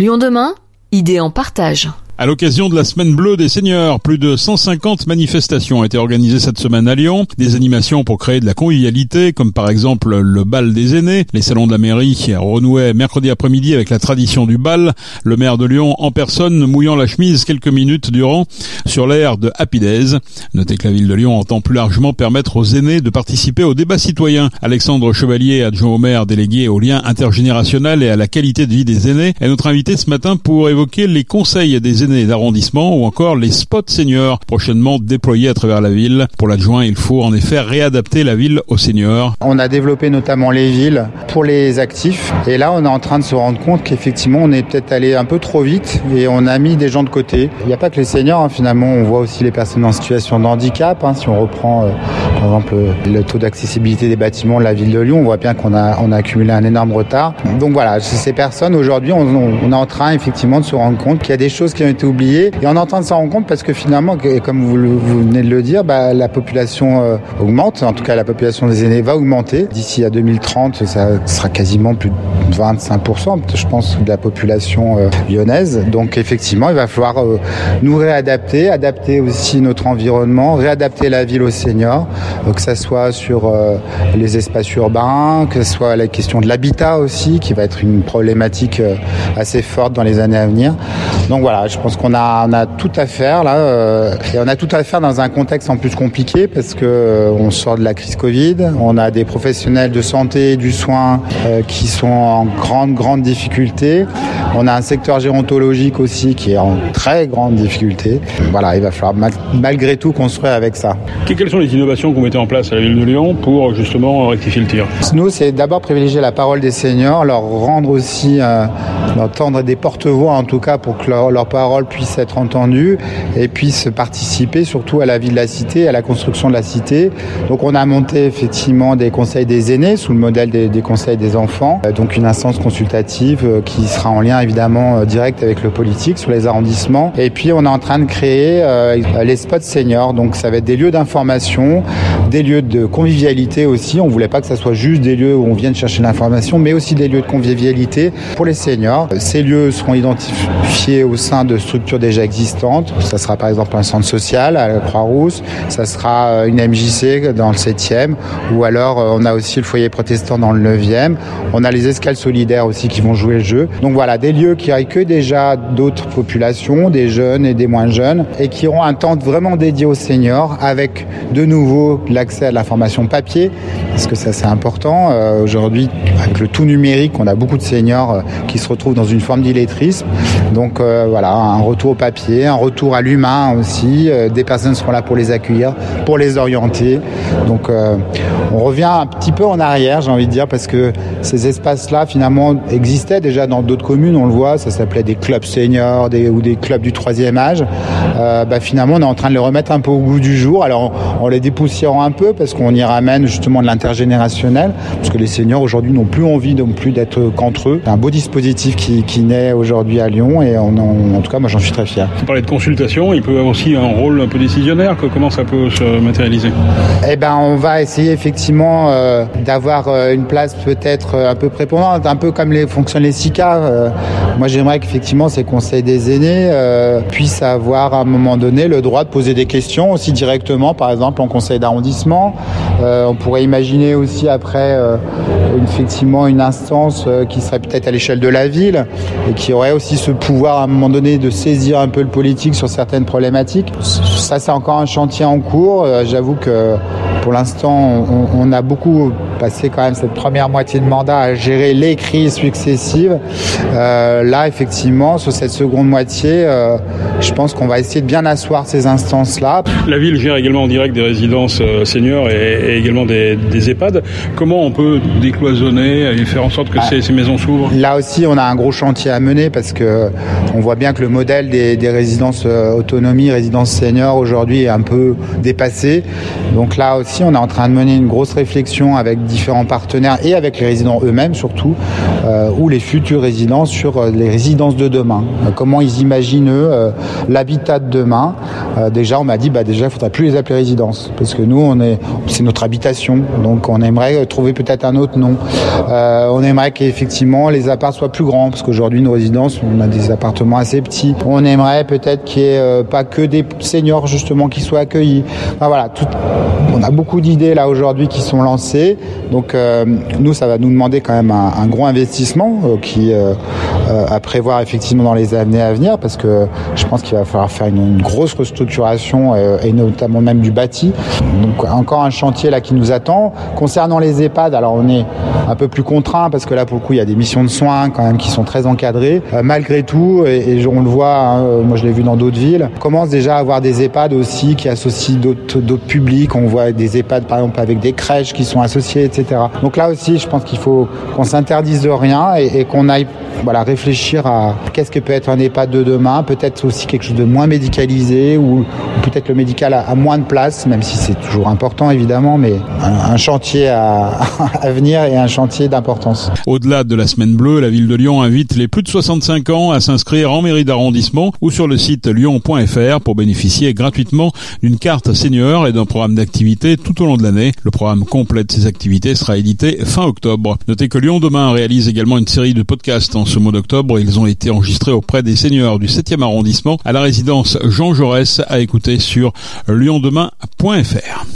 Lyon demain, idée en partage. À l'occasion de la semaine bleue des seigneurs, plus de 150 manifestations ont été organisées cette semaine à Lyon. Des animations pour créer de la convivialité, comme par exemple le bal des aînés. Les salons de la mairie renouaient mercredi après-midi avec la tradition du bal. Le maire de Lyon en personne mouillant la chemise quelques minutes durant sur l'air de Happy Days. Notez que la ville de Lyon entend plus largement permettre aux aînés de participer au débat citoyen. Alexandre Chevalier, adjoint au maire délégué au lien intergénérationnel et à la qualité de vie des aînés, est notre invité ce matin pour évoquer les conseils des aînés d'arrondissement ou encore les spots seniors prochainement déployés à travers la ville. Pour l'adjoint, il faut en effet réadapter la ville aux seniors. On a développé notamment les villes pour les actifs et là on est en train de se rendre compte qu'effectivement on est peut-être allé un peu trop vite et on a mis des gens de côté. Il n'y a pas que les seniors, hein, finalement on voit aussi les personnes en situation de handicap. Hein. si on reprend euh, par exemple le taux d'accessibilité des bâtiments de la ville de Lyon, on voit bien qu'on a, accumulé un énorme retard. Donc voilà, ces personnes aujourd'hui on, on est en train effectivement de se rendre compte qu'il y a des choses qui ont été oublié. Et on est en train de s'en rendre compte parce que finalement, comme vous, venez de le dire, bah, la population euh, augmente. En tout cas, la population des aînés va augmenter. D'ici à 2030, ça sera quasiment plus de 25%, je pense, de la population euh, lyonnaise. Donc effectivement, il va falloir euh, nous réadapter, adapter aussi notre environnement, réadapter la ville aux seniors, que ça soit sur les espaces urbains, que ce soit la question de l'habitat aussi, qui va être une problématique assez forte dans les années à venir. Donc voilà, je pense qu'on a, on a tout à faire là, euh, et on a tout à faire dans un contexte en plus compliqué parce que euh, on sort de la crise Covid, on a des professionnels de santé, du soin euh, qui sont en grande grande difficulté, on a un secteur gérontologique aussi qui est en très grande difficulté. Voilà, il va falloir malgré tout construire avec ça. Quelles sont les innovations que vous mettez en place à la ville de Lyon pour justement rectifier le tir? Nous, c'est d'abord privilégier la parole des seniors, leur rendre aussi, leur tendre des porte-voix en tout cas pour que leur, leur parole puisse être entendue et puisse participer surtout à la vie de la cité, à la construction de la cité. Donc on a monté effectivement des conseils des aînés sous le modèle des, conseils des enfants, euh, donc une instance consultative euh, qui sera en lien évidemment euh, direct avec le politique sur les arrondissements. Et puis on est en train de créer les spots seniors, donc ça va être des lieux d'information, des lieux de convivialité aussi. On voulait pas que ça soit juste des lieux où on vienne chercher l'information, mais aussi des lieux de convivialité pour les seniors. Ces lieux seront identifiés au sein de structures déjà existantes. Ça sera par exemple un centre social à la Croix-Rousse, ça sera euh, une MJC dans le 7e, ou alors euh, on a aussi le foyer protestant dans le 9e. On a les escales solidaires aussi qui vont jouer le jeu. Donc voilà, des lieux qui accueillent déjà d'autres populations, des jeunes et des moins jeunes, et qui auront un temps vraiment dédié aux seniors, avec de nouveau l'accès à l'information papier, parce que ça c'est important. Euh, aujourd'hui, avec le tout numérique, on a beaucoup de seniors qui se retrouvent dans une forme d'illettrisme. Donc voilà, un retour au papier, un retour à l'humain aussi. Euh, des personnes seront là pour les accueillir, pour les orienter. Donc euh, on revient un petit peu en arrière, j'ai envie de dire, parce que ces espaces-là, finalement, existaient déjà dans d'autres communes, on le voit, ça s'appelait des clubs seniors ou des clubs du troisième âge. Euh, bah, finalement, on est en train de les remettre un peu au goût du jour. Alors, on, les dépoussiérant un peu, parce qu'on y ramène justement de l'intergénérationnel, parce que les seniors aujourd'hui n'ont plus envie non plus d'être qu'entre eux. C'est un beau dispositif qui, naît aujourd'hui à Lyon, et on, en tout cas, moi, j'en suis très fier. Vous parlez de consultation, il peut avoir aussi un rôle un peu décisionnaire. Comment ça peut se matérialiser Eh ben, on va essayer effectivement euh, d'avoir euh, une place peut-être euh, un peu prépondante, un peu comme les fonctionnent les SICA. moi, j'aimerais qu'effectivement ces conseils des aînés puissent avoir à un moment donné le droit de poser des questions aussi directement, par exemple en conseil d'arrondissement. on pourrait imaginer aussi après effectivement une instance qui serait peut-être à l'échelle de la ville et qui aurait aussi ce pouvoir à un moment donné de saisir un peu le politique sur certaines problématiques. Ça, c'est encore un chantier en cours. Euh, j'avoue que pour l'instant, on, a beaucoup passé quand même cette première moitié de mandat à gérer les crises successives. Euh, là, effectivement, sur cette seconde moitié, euh, je pense qu'on va essayer de bien asseoir ces instances-là. La ville gère également en direct des résidences seniors et, également des, EHPAD. Comment on peut décloisonner et faire en sorte que ah. ces, maisons s'ouvrent? Là aussi, on a un gros chantier à mener parce que on voit bien que le modèle des, des résidences autonomie, résidences seniors aujourd'hui est un peu dépassé. Donc là aussi, on est en train de mener une grosse réflexion avec différents partenaires et avec les résidents eux-mêmes surtout, euh, ou les futurs résidents sur euh, les résidences de demain. Euh, comment ils imaginent eux l'habitat de demain. Euh, déjà on m'a dit bah déjà il faudrait plus les appeler résidences parce que nous on est c'est notre habitation donc on aimerait trouver peut-être un autre nom. Euh, on aimerait qu'effectivement les apparts soient plus grands parce qu'aujourd'hui nos résidences on a des appartements assez petits. On aimerait peut-être qu'il n'y ait euh, pas que des seniors justement qui soient accueillis. Enfin, voilà, tout, on a beaucoup d'idées là aujourd'hui qui sont lancées. Donc euh, nous ça va nous demander quand même un, gros investissement euh, qui à prévoir effectivement dans les années à venir parce que je pense qu'il va falloir faire une, une grosse restructuration et notamment même du bâti. Donc encore un chantier là qui nous attend. Concernant les EHPAD, alors on est un peu plus contraint parce que là pour le coup il y a des missions de soins quand même qui sont très encadrées. Euh, malgré tout, et, on le voit, hein, moi je l'ai vu dans d'autres villes, on commence déjà à avoir des EHPAD aussi qui associent d'autres publics. On voit des EHPAD par exemple avec des crèches qui sont associées, etc. Donc là aussi je pense qu'il faut qu'on s'interdise de rien et, et qu'on aille voilà, réfléchir à qu'est-ce que peut être un EHPAD de demain, peut-être aussi quelque chose de moins médicalisé ou, ou peut-être le médical a, moins de place, même si c'est toujours important évidemment, mais un, chantier à, à, venir et un chantier d'importance. Au-delà de la semaine bleue, la ville de Lyon invite les plus de 65 ans à s'inscrire en mairie d'arrondissement ou sur le site lyon.fr pour bénéficier gratuitement d'une carte senior et d'un programme d'activité tout au long de l'année. Le programme complet de ces activités sera édité fin octobre. Notez que Lyon demain réalise également une série de podcasts en ce mois d'octobre. Ils ont été enregistrés auprès des seniors du 7e arrondissement à la résidence Jean Jaurès à écouter sur lyondemain.fr.